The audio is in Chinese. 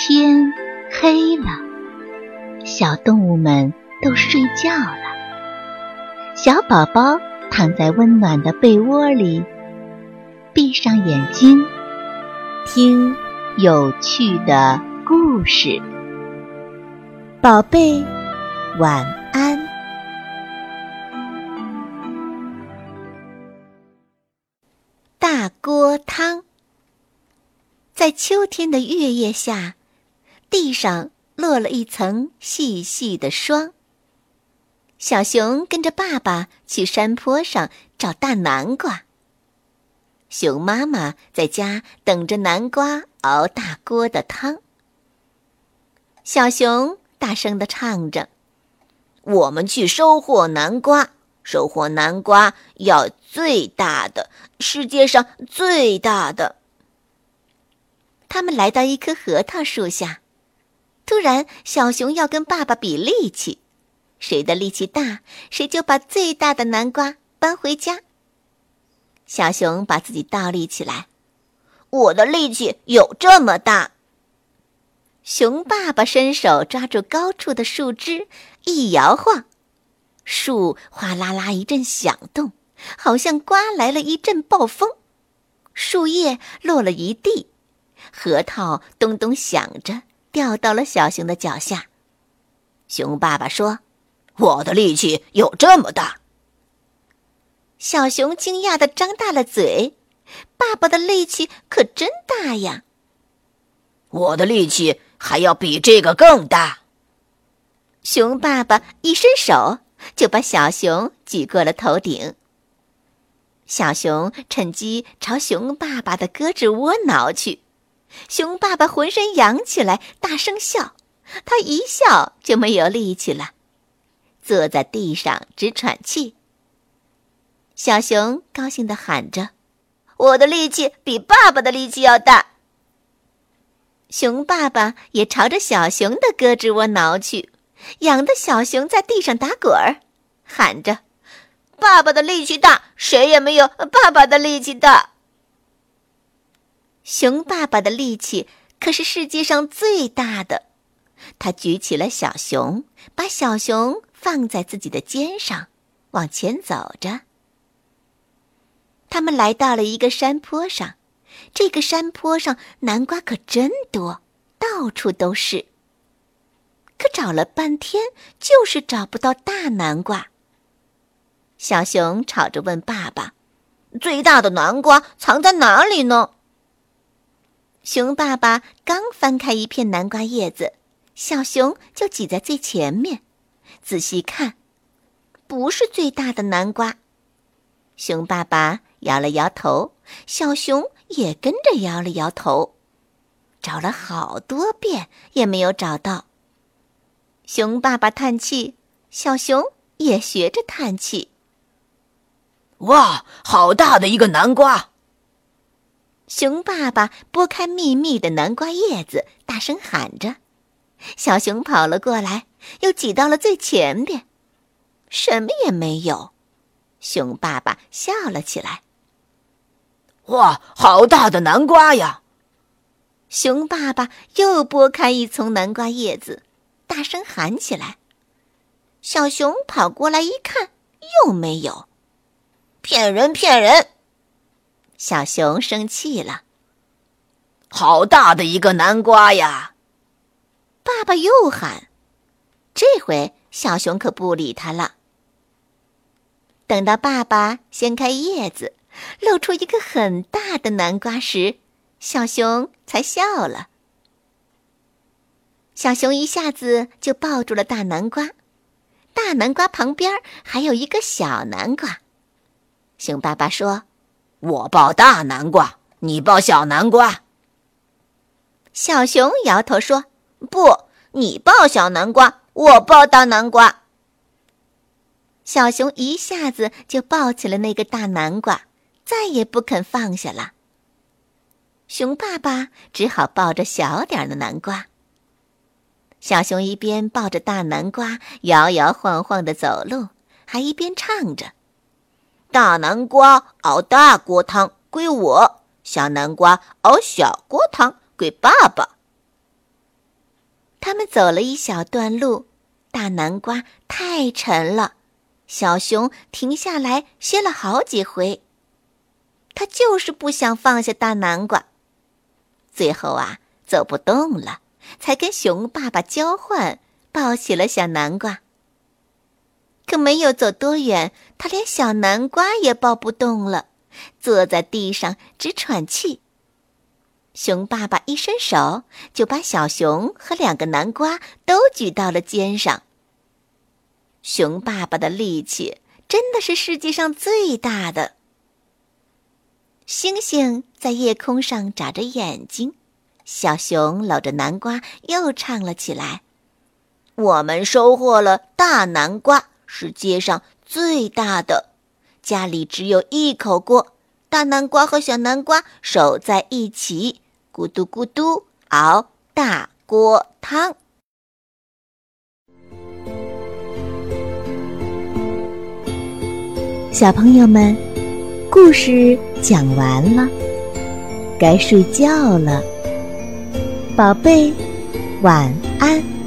天黑了，小动物们都睡觉了。小宝宝躺在温暖的被窝里，闭上眼睛，听有趣的故事。宝贝，晚安。大锅汤，在秋天的月夜下。地上落了一层细细的霜。小熊跟着爸爸去山坡上找大南瓜。熊妈妈在家等着南瓜熬大锅的汤。小熊大声的唱着：“我们去收获南瓜，收获南瓜要最大的，世界上最大的。”他们来到一棵核桃树下。突然，小熊要跟爸爸比力气，谁的力气大，谁就把最大的南瓜搬回家。小熊把自己倒立起来，我的力气有这么大。熊爸爸伸手抓住高处的树枝，一摇晃，树哗啦啦一阵响动，好像刮来了一阵暴风，树叶落了一地，核桃咚咚响着。掉到了小熊的脚下。熊爸爸说：“我的力气有这么大。”小熊惊讶的张大了嘴：“爸爸的力气可真大呀！”我的力气还要比这个更大。熊爸爸一伸手，就把小熊举过了头顶。小熊趁机朝熊爸爸的胳肢窝挠去。熊爸爸浑身扬起来，大声笑。他一笑就没有力气了，坐在地上直喘气。小熊高兴地喊着：“我的力气比爸爸的力气要大。”熊爸爸也朝着小熊的胳肢窝挠去，痒得小熊在地上打滚儿，喊着：“爸爸的力气大，谁也没有爸爸的力气大。”熊爸爸的力气可是世界上最大的，他举起了小熊，把小熊放在自己的肩上，往前走着。他们来到了一个山坡上，这个山坡上南瓜可真多，到处都是。可找了半天，就是找不到大南瓜。小熊吵着问爸爸：“最大的南瓜藏在哪里呢？”熊爸爸刚翻开一片南瓜叶子，小熊就挤在最前面，仔细看，不是最大的南瓜。熊爸爸摇了摇头，小熊也跟着摇了摇头，找了好多遍也没有找到。熊爸爸叹气，小熊也学着叹气。哇，好大的一个南瓜！熊爸爸拨开密密的南瓜叶子，大声喊着：“小熊跑了过来，又挤到了最前边，什么也没有。”熊爸爸笑了起来：“哇，好大的南瓜呀！”熊爸爸又拨开一丛南瓜叶子，大声喊起来：“小熊跑过来一看，又没有，骗人，骗人！”小熊生气了，好大的一个南瓜呀！爸爸又喊，这回小熊可不理他了。等到爸爸掀开叶子，露出一个很大的南瓜时，小熊才笑了。小熊一下子就抱住了大南瓜，大南瓜旁边还有一个小南瓜。熊爸爸说。我抱大南瓜，你抱小南瓜。小熊摇头说：“不，你抱小南瓜，我抱大南瓜。”小熊一下子就抱起了那个大南瓜，再也不肯放下了。熊爸爸只好抱着小点的南瓜。小熊一边抱着大南瓜，摇摇晃晃的走路，还一边唱着。大南瓜熬大锅汤归我，小南瓜熬小锅汤归爸爸。他们走了一小段路，大南瓜太沉了，小熊停下来歇了好几回。他就是不想放下大南瓜，最后啊，走不动了，才跟熊爸爸交换，抱起了小南瓜。没有走多远，他连小南瓜也抱不动了，坐在地上直喘气。熊爸爸一伸手，就把小熊和两个南瓜都举到了肩上。熊爸爸的力气真的是世界上最大的。星星在夜空上眨着眼睛，小熊搂着南瓜又唱了起来：“我们收获了大南瓜，是街上最大的，家里只有一口锅，大南瓜和小南瓜守在一起。”咕嘟咕嘟熬大锅汤。小朋友们，故事讲完了，该睡觉了，宝贝，晚安。